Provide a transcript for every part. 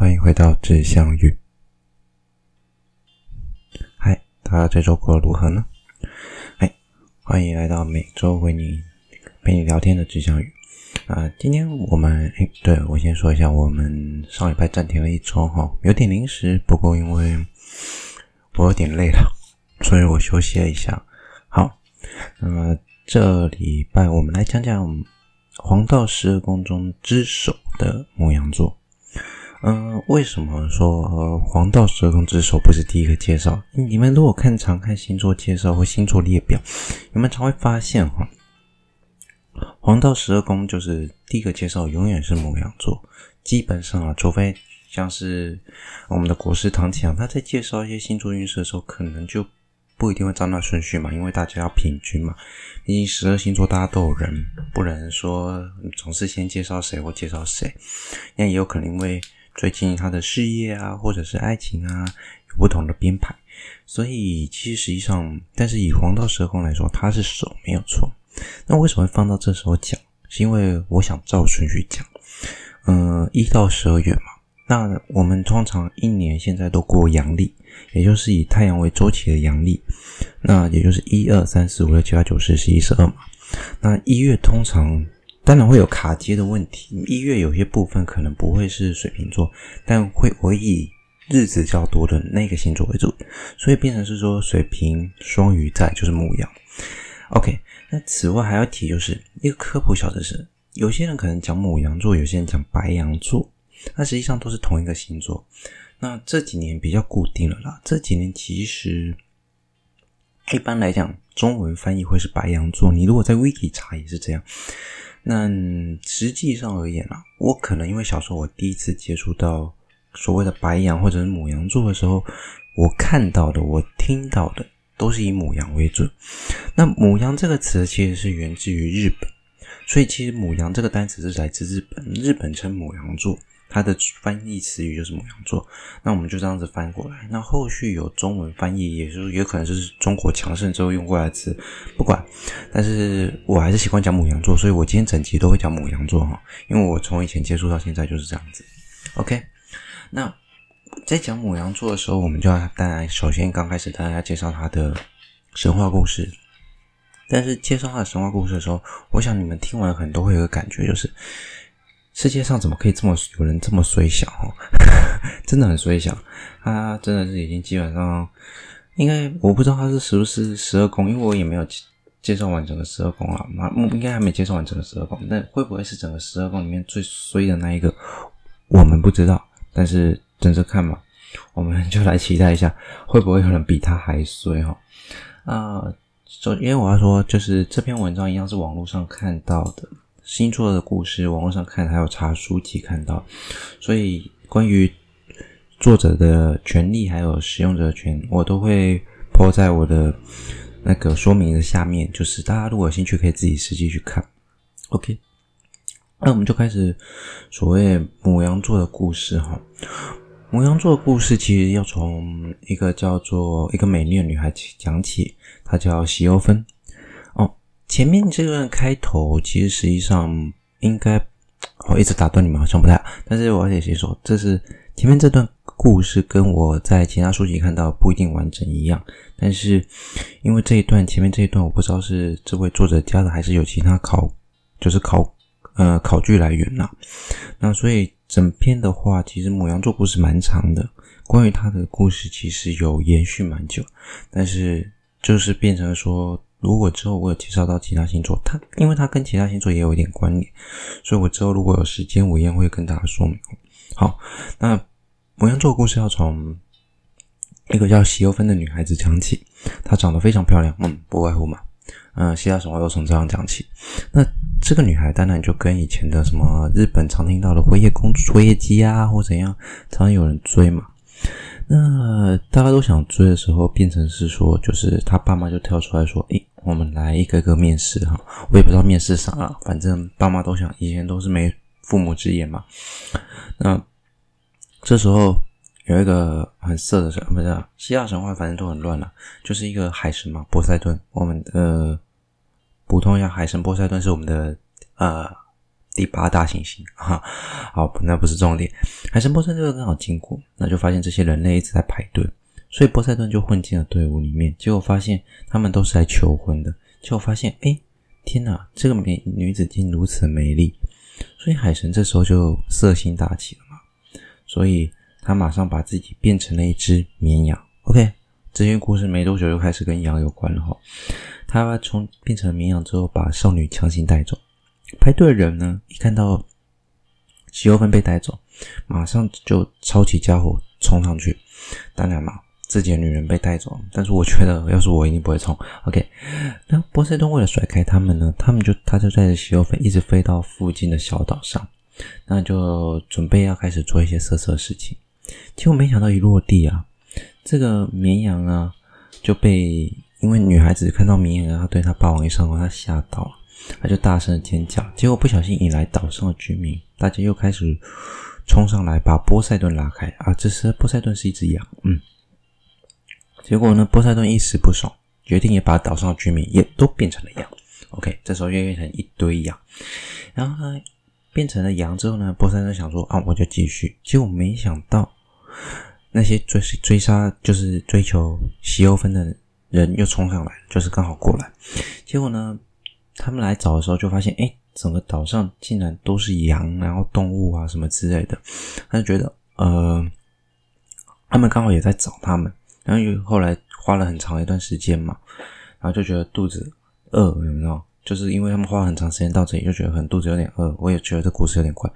欢迎回到志相遇。嗨，大家这周过得如何呢？嗨，欢迎来到每周为你陪你聊天的志相遇。啊、今天我们诶，对，我先说一下，我们上礼拜暂停了一周哈，有点临时，不过因为我有点累了，所以我休息了一下。好，那么这礼拜我们来讲讲黄道十二宫中之首的牡羊座。嗯、为什么说、呃、黄道十二宫之首不是第一个介绍？你们如果看常看星座介绍或星座列表，你们常会发现哈，黄道十二宫就是第一个介绍，永远是牡羊座。基本上啊，除非像是我们的国师唐綺阳，他在介绍一些星座运势的时候，可能就不一定会照那顺序嘛，因为大家要平均嘛。毕竟十二星座大家都有人，不能说总是先介绍谁或介绍谁，那也有可能因为。最近他的事业啊，或者是爱情啊，有不同的编排，所以其实实际上，但是以黄道十二宫来说，它是首没有错。那为什么会放到这时候讲？是因为我想照顺序讲。嗯、呃，一到十二月嘛，那我们通常一年现在都过阳历，也就是以太阳为周期的阳历，那也就是一二三四五六七八九十十一十二嘛。那一月通常。当然会有卡接的问题。一月有些部分可能不会是水瓶座，但会我以日子较多的那个星座为主，所以变成是说水瓶、双鱼在就是牧羊。OK，那此外还要提就是一个科普小知识，有些人可能讲牡羊座，有些人讲白羊座，那实际上都是同一个星座。那这几年比较固定了啦，这几年其实一般来讲，中文翻译会是白羊座。你如果在 Wiki 查也是这样。那实际上而言啊，我可能因为小时候我第一次接触到所谓的白羊或者是母羊座的时候，我看到的、我听到的都是以母羊为准。那母羊这个词其实是源自于日本，所以其实母羊这个单词是来自日本，日本称母羊座。它的翻译词语就是牡羊座，那我们就这样子翻过来。那后续有中文翻译，也就是有可能是中国强盛之后用过来的词，不管。但是我还是习惯讲牡羊座，所以我今天整集都会讲牡羊座哈，因为我从以前接触到现在就是这样子。OK，那在讲牡羊座的时候，我们就要当然首先刚开始大家介绍他的神话故事。但是介绍他的神话故事的时候，我想你们听完可能都会有个感觉，就是。世界上怎么可以这么有人这么衰小哦？真的很衰小，他真的是已经基本上应该我不知道他是是不是十二宫，因为我也没有介绍完整个十二宫啊，那应该还没介绍完整个十二宫，但会不会是整个十二宫里面最衰的那一个？我们不知道，但是等着看嘛，我们就来期待一下，会不会有人比他还衰哈？啊，首因为我要说，就是这篇文章一样是网络上看到的。星座的故事，网络上看还有查书籍看到，所以关于作者的权利还有使用者权，我都会 po 在我的那个说明的下面，就是大家如果有兴趣，可以自己实际去看。OK，那我们就开始所谓母羊座的故事哈。母羊座的故事其实要从一个叫做一个美丽的女孩讲起，她叫席欧芬。前面这段开头，其实实际上应该我一直打断你们，好像不太好。但是我得先说，这是前面这段故事跟我在其他书籍看到不一定完整一样。但是因为这一段前面这一段，我不知道是这位作者加的，还是有其他考，就是考呃考据来源呐。那所以整篇的话，其实牡羊座故事蛮长的，关于他的故事其实有延续蛮久，但是就是变成说。如果之后我有介绍到其他星座，它因为它跟其他星座也有一点关联，所以我之后如果有时间，我一样会跟大家说明。好，那摩羊座的故事要从一个叫席欧芬的女孩子讲起，她长得非常漂亮，嗯，不外乎嘛，嗯，希腊神话都从这样讲起。那这个女孩当然就跟以前的什么日本常听到的辉夜公主、辉夜姬啊，或怎样，常常有人追嘛。那大家都想追的时候，变成是说，就是他爸妈就跳出来说：“诶，我们来一个个面试哈。”我也不知道面试啥了，反正爸妈都想，以前都是没父母之言嘛。那这时候有一个很色的神，不是希腊神话，反正都很乱了，就是一个海神嘛，波塞顿。我们的补充一下，海神波塞顿是我们的呃第八大行星 哈。好，那不是重点。海神波塞顿刚好经过，那就发现这些人类一直在排队，所以波塞顿就混进了队伍里面。结果发现他们都是来求婚的。结果发现，哎，天哪，这个美女子竟如此美丽，所以海神这时候就色心大起了嘛。所以他马上把自己变成了一只绵羊。OK，这些故事没多久就开始跟羊有关了哈。他从变成绵羊之后，把少女强行带走。排队的人呢，一看到西欧芬被带走，马上就抄起家伙冲上去。当然嘛，自己的女人被带走，但是我觉得 要是我一定不会冲。OK，那波塞冬为了甩开他们呢，他们就他就带着西欧飞一直飞到附近的小岛上，那就准备要开始做一些色色的事情。结果没想到一落地啊，这个绵羊啊就被因为女孩子看到绵羊，然后对她霸王一上弓，她吓到了。他就大声的尖叫，结果不小心引来岛上的居民，大家又开始冲上来把波塞顿拉开啊！这时波塞顿是一只羊，嗯，结果呢，波塞冬一时不爽，决定也把岛上的居民也都变成了羊。OK，这时候又变成一堆羊，然后呢，变成了羊之后呢，波塞冬想说啊，我就继续，结果没想到那些追追杀就是追求西欧分的人又冲上来，就是刚好过来，结果呢。他们来找的时候，就发现，哎，整个岛上竟然都是羊，然后动物啊什么之类的。他就觉得，呃，他们刚好也在找他们，然后又后来花了很长一段时间嘛，然后就觉得肚子饿，有没有？就是因为他们花了很长时间到这里，就觉得很肚子有点饿。我也觉得这故事有点怪，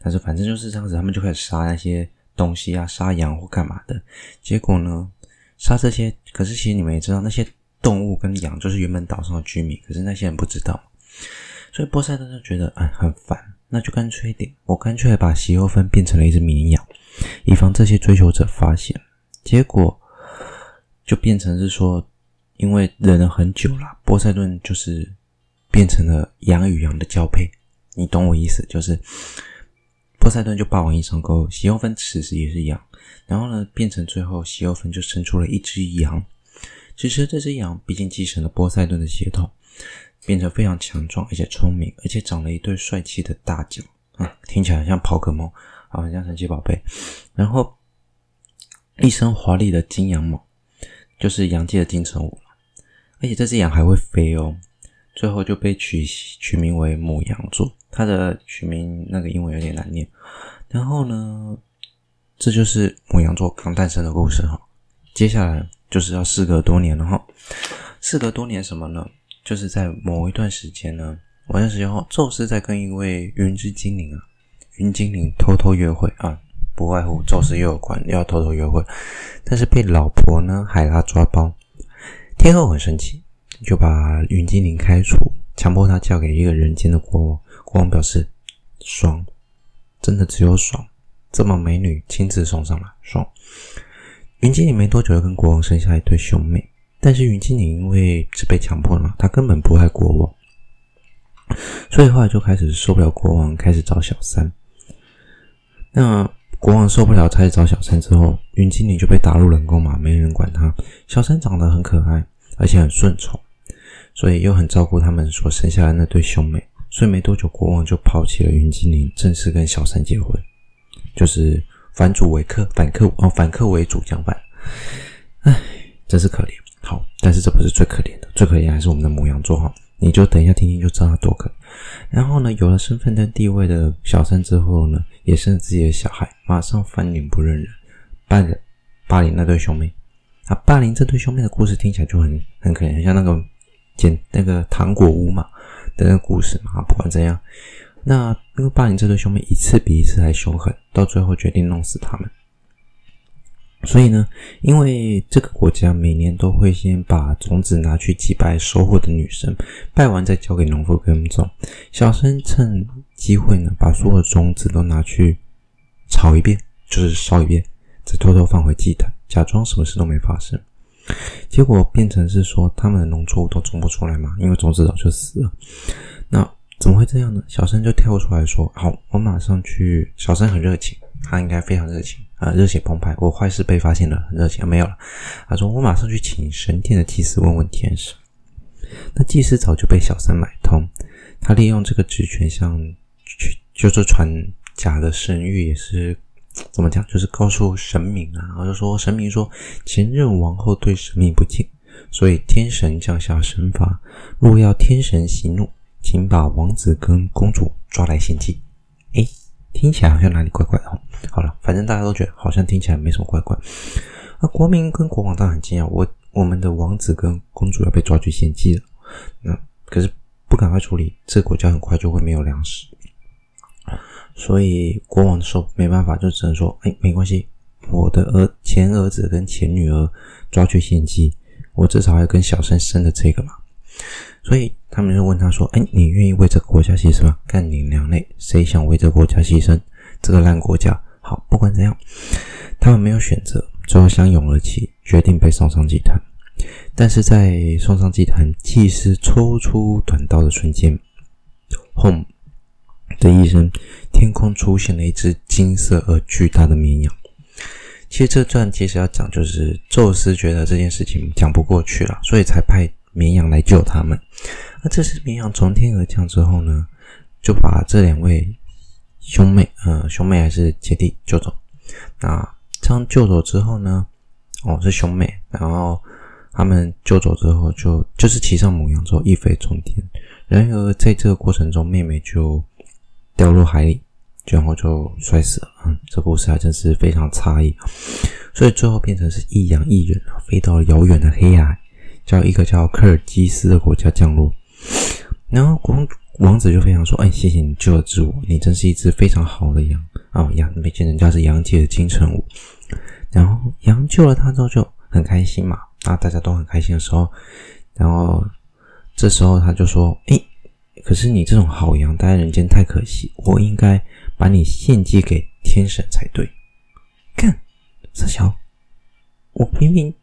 但是反正就是这样子，他们就开始杀那些东西啊，杀羊或干嘛的。结果呢，杀这些，可是其实你们也知道那些。动物跟羊就是原本岛上的居民，可是那些人不知道，所以波塞冬就觉得哎很烦，那就干脆一点，我干脆把席欧芬变成了一只绵羊，以防这些追求者发现。结果就变成是说，因为忍了很久了，波塞顿就是变成了羊与羊的交配，你懂我意思？就是波塞顿就霸王硬上弓，席欧芬此时也是羊，然后呢变成最后席欧芬就生出了一只羊。其实这只羊毕竟继承了波塞顿的血统，变成非常强壮，而且聪明，而且长了一对帅气的大脚啊，听起来很像宝可梦啊，很像神奇宝贝。然后一身华丽的金羊毛，就是羊界的金城武。而且这只羊还会飞哦，最后就被取取名为母羊座。它的取名那个英文有点难念。然后呢，这就是母羊座刚诞生的故事哈。接下来。就是要事隔多年了哈，事隔多年什么呢？就是在某一段时间呢，某段时间后，宙斯在跟一位云之精灵啊，云精灵偷偷约会啊，不外乎宙斯又有关又要偷偷约会，但是被老婆呢海拉抓包，天后很生气，就把云精灵开除，强迫他嫁给一个人间的国王。国王表示爽，真的只有爽，这么美女亲自送上来，爽。云精灵没多久就跟国王生下一对兄妹，但是云精灵因为是被强迫的嘛，他根本不爱国王，所以后来就开始受不了国王，开始找小三。那国王受不了，开始找小三之后，云精灵就被打入冷宫嘛，没人管他。小三长得很可爱，而且很顺从，所以又很照顾他们所生下的那对兄妹，所以没多久国王就抛弃了云精灵，正式跟小三结婚，就是。反主为客，反客哦，反客为主，相反。唉，真是可怜。好，但是这不是最可怜的，最可怜还是我们的母羊座哈。你就等一下听听就知道他多可怜。然后呢，有了身份跟地位的小三之后呢，也生了自己的小孩，马上翻脸不认人，霸霸凌那对兄妹。啊，霸凌这对兄妹的故事听起来就很很可怜，很像那个捡那个糖果屋嘛的那个故事嘛。不管怎样。那因为霸凌这对兄妹一次比一次还凶狠，到最后决定弄死他们。所以呢，因为这个国家每年都会先把种子拿去祭拜收获的女神，拜完再交给农夫耕种。小生趁机会呢，把所有的种子都拿去炒一遍，就是烧一遍，再偷偷放回祭坛，假装什么事都没发生。结果变成是说，他们的农作物都种不出来嘛，因为种子早就死了。那。怎么会这样呢？小生就跳出来说：“好，我马上去。”小生很热情，他应该非常热情啊，热血澎湃。我坏事被发现了，很热情啊，没有了。他说：“我马上去请神殿的祭司问问天使。”那祭司早就被小三买通，他利用这个职权向就是传假的神諭，也是怎么讲？就是告诉神明啊，然后就说神明说前任王后对神明不敬，所以天神降下神罚，若要天神息怒，请把王子跟公主抓来献祭。听起来好像哪里怪怪的哦。好了，反正大家都觉得好像听起来没什么怪怪。那国民跟国王当然很惊讶，我我们的王子跟公主要被抓去献祭了。那可是不赶快处理，这国家很快就会没有粮食。所以国王的时候没办法，就只能说：“哎，没关系，我的儿前儿子跟前女儿抓去献祭，我至少要跟小生生的这个嘛。”所以他们就问他说：“哎，你愿意为这个国家牺牲吗？”干你娘嘞！谁想为这个国家牺牲？这个烂国家！好，不管怎样，他们没有选择，最后相拥而泣，决定被送上祭坛。但是在送上祭坛，祭司抽出短刀的瞬间，轰的一声，天空出现了一只金色而巨大的绵羊。其实这段其实要讲，就是宙斯觉得这件事情讲不过去了，所以才派绵羊来救他们。那这只绵羊从天而降之后呢，就把这两位兄妹，呃，兄妹还是姐弟救走。那这样救走之后呢，哦，是兄妹，然后。他们救走之后就，就是骑上母羊之后一飞冲天。然而在这个过程中，妹妹就掉入海里，然后就摔死了。嗯，这故事还真是非常诧异。所以最后变成是一羊一人，飞到了遥远的黑海，叫一个叫科尔基斯的国家降落。然后王王子就非常说：“哎，谢谢你救了之我，你真是一只非常好的羊啊！羊，毕竟人家是羊界的金城武。”然后羊救了他之后就很开心嘛。啊，大家都很开心的时候，然后这时候他就说：“诶，可是你这种好羊待在人间太可惜，我应该把你献祭给天神才对。”看，傻小，我明明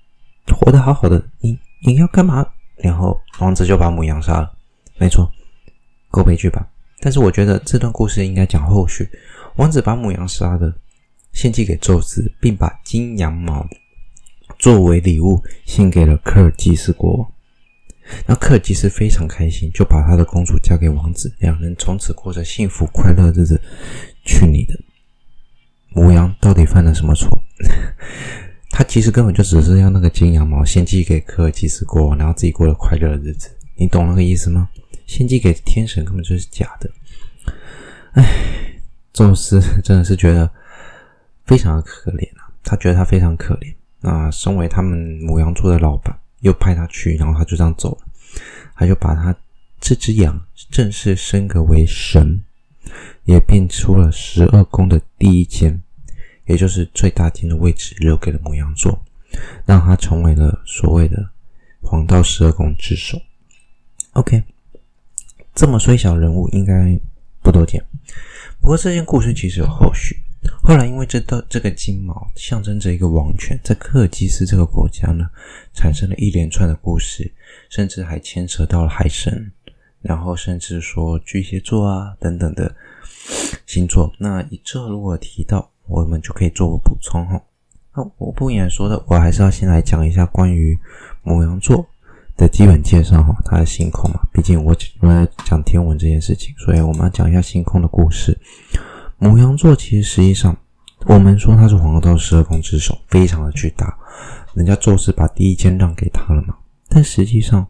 活得好好的，你你要干嘛？然后王子就把母羊杀了。没错，够悲剧吧？但是我觉得这段故事应该讲后续。王子把母羊杀的献祭给宙斯，并把金羊毛。作为礼物献给了科尔基斯国王，那科尔基斯非常开心，就把他的公主嫁给王子，两人从此过着幸福快乐日子。去你的！母羊到底犯了什么错？他其实根本就只是要那个金羊毛献祭给科尔基斯国王，然后自己过了快乐的日子。你懂那个意思吗？献祭给天神根本就是假的。唉，宙斯真的是觉得非常的可怜啊，他觉得他非常可怜。那身为他们母羊座的老板，又派他去，然后他就这样走了，他就把他这只羊正式升格为神，也变出了十二宫的第一间，也就是最大厅的位置留给了母羊座，让他成为了所谓的黄道十二宫之首。OK，这么衰小人物应该不多见，不过这件故事其实有后续。后来，因为这道这个金毛象征着一个王权，在克尔基斯这个国家呢，产生了一连串的故事，甚至还牵扯到了海神，然后甚至说巨蟹座啊等等的星座。那以这如果提到，我们就可以做个补充哈。那我不演说的，我还是要先来讲一下关于母羊座的基本介绍哈，它的星空嘛，毕竟我我来讲天文这件事情，所以我们要讲一下星空的故事。母羊座其实实际上，我们说它是黄道十二宫之首，非常的巨大。人家宙斯把第一间让给他了嘛。但实际上，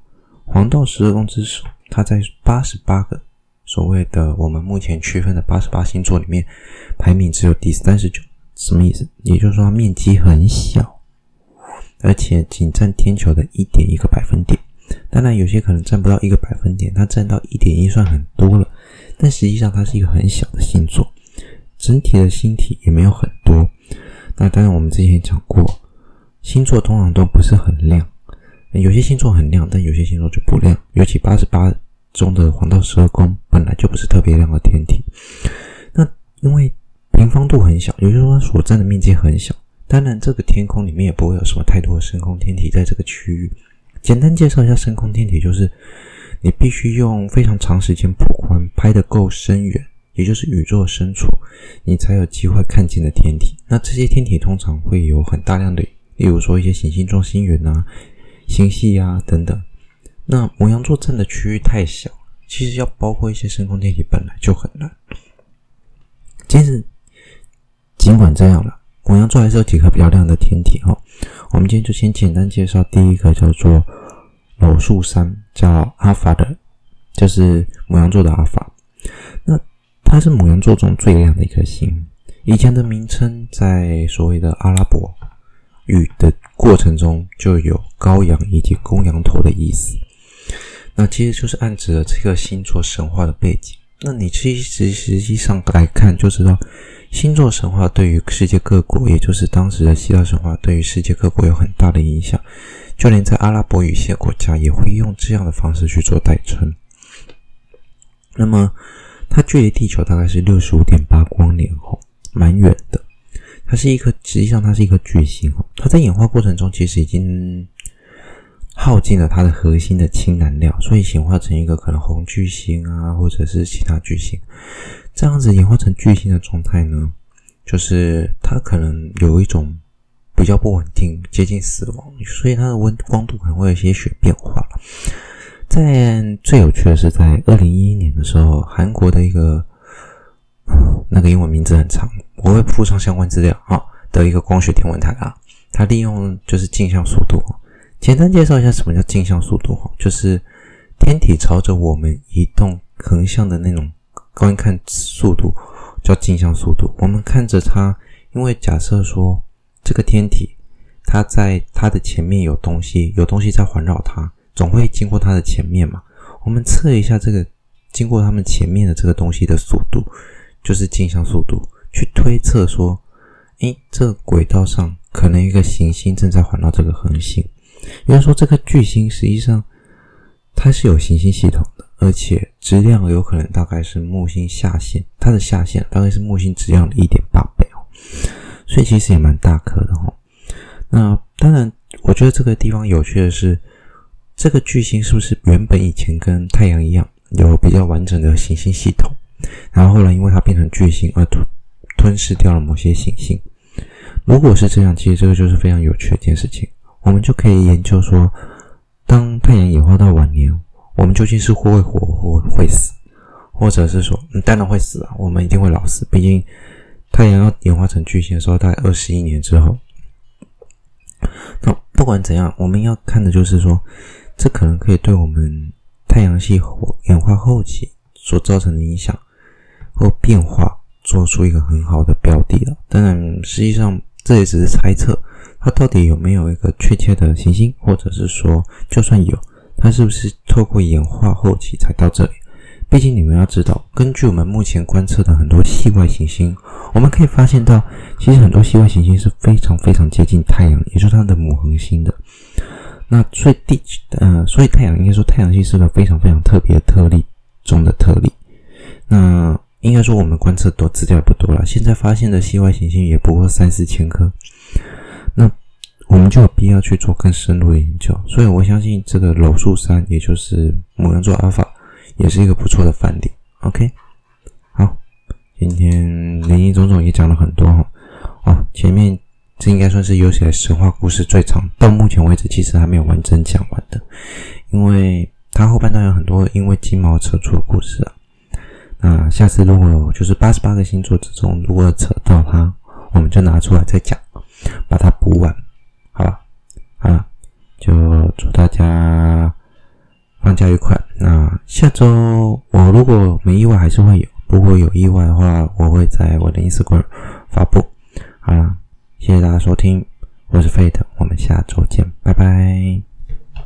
黄道十二宫之首，它在八十八个所谓的我们目前区分的八十八星座里面，排名只有第三十九。什么意思？也就是说，它面积很小，而且仅占天球的一点一个百分点。当然，有些可能占不到一个百分点，它占到一点一算很多了。但实际上，它是一个很小的星座。整体的星体也没有很多，那当然我们之前讲过，星座通常都不是很亮，有些星座很亮，但有些星座就不亮。尤其八十八中的黄道十二宫本来就不是特别亮的天体，那因为平方度很小，也就是说所占的面积很小，当然这个天空里面也不会有什么太多的深空天体在这个区域。简单介绍一下深空天体，就是你必须用非常长时间曝光拍得够深远。也就是宇宙深处，你才有机会看见的天体。那这些天体通常会有很大量的，例如说一些行星状星云啊、星系啊等等。那牡羊座占的区域太小，其实要包括一些深空天体本来就很难。其实尽管这样了，牡羊座还是有几颗比较亮的天体哈。我们今天就先简单介绍第一个叫做搂宿三，叫阿法的，就是母羊座的阿法。那它是母羊座中最亮的一颗星。以前的名称在所谓的阿拉伯语的过程中，就有羔羊以及公羊头的意思。那其实就是暗指了这个星座神话的背景。那你其实实际上来看，就知道星座神话对于世界各国，也就是当时的希腊神话，对于世界各国有很大的影响。就连在阿拉伯语系国家，也会用这样的方式去做代称。那么，它距离地球大概是六十五点八光年，哦，蛮远的。它是一颗，实际上它是一颗巨星，哦，它在演化过程中其实已经耗尽了它的核心的氢燃料，所以显化成一个可能红巨星啊，或者是其他巨星。这样子演化成巨星的状态呢，就是它可能有一种。比较不稳定，接近死亡，所以它的温光度可能会有些血变化。在最有趣的是，在二零一一年的时候，韩国的一个那个英文名字很长，我会附上相关资料啊的一个光学天文台啊，它利用就是镜像速度。简单介绍一下什么叫镜像速度哈，就是天体朝着我们移动横向的那种观看速度叫镜像速度。我们看着它，因为假设说。这个天体，它在它的前面有东西，有东西在环绕它，总会经过它的前面嘛。我们测一下这个经过它们前面的这个东西的速度，就是镜像速度，去推测说，诶，这个轨道上可能一个行星正在环绕这个恒星。也就是说，这个巨星实际上它是有行星系统的，而且质量有可能大概是木星下限，它的下限大概是木星质量的一点八倍哦。所以其实也蛮大颗的齁。那当然，我觉得这个地方有趣的是，这个巨星是不是原本以前跟太阳一样有比较完整的行星系统？然后后来因为它变成巨星而吞吞噬掉了某些行星。如果是这样，其实这个就是非常有趣的一件事情。我们就可以研究说，当太阳演化到晚年，我们究竟是会活或会死，或者是说，嗯，当然会死啊，我们一定会老死，毕竟。太阳要演化成巨星的时候，大概二十亿年之后。那不管怎样，我们要看的就是说，这可能可以对我们太阳系演化后期所造成的影响或变化做出一个很好的标的了。当然，实际上这也只是猜测，它到底有没有一个确切的行星，或者是说，就算有，它是不是透过演化后期才到这里？毕竟你们要知道，根据我们目前观测的很多系外行星，我们可以发现到，其实很多系外行星是非常非常接近太阳，也就是它的母恒星的。那所以地，呃，所以太阳应该说太阳系是个非常非常特别的特例中的特例。那应该说我们观测多资料不多了，现在发现的系外行星也不过三四千颗。我们就有必要去做更深入的研究。所以我相信这个搂宿三，也就是牡羊座阿尔法。也是一个不错的范例，OK，好，今天林林总总也讲了很多哈，哦，前面这应该算是有史来神话故事最长，到目前为止其实还没有完整讲完的，因为它后半段有很多因为金毛扯出的故事啊，那下次如果有就是八十八个星座之中如果扯到它，我们就拿出来再讲，把它补完，啊，就祝大家。放假愉快。那下周我如果没意外还是会有，如果有意外的话，我会在我的 Instagram 发布。好了，谢谢大家收听，我是 Fate，我们下周见，拜拜。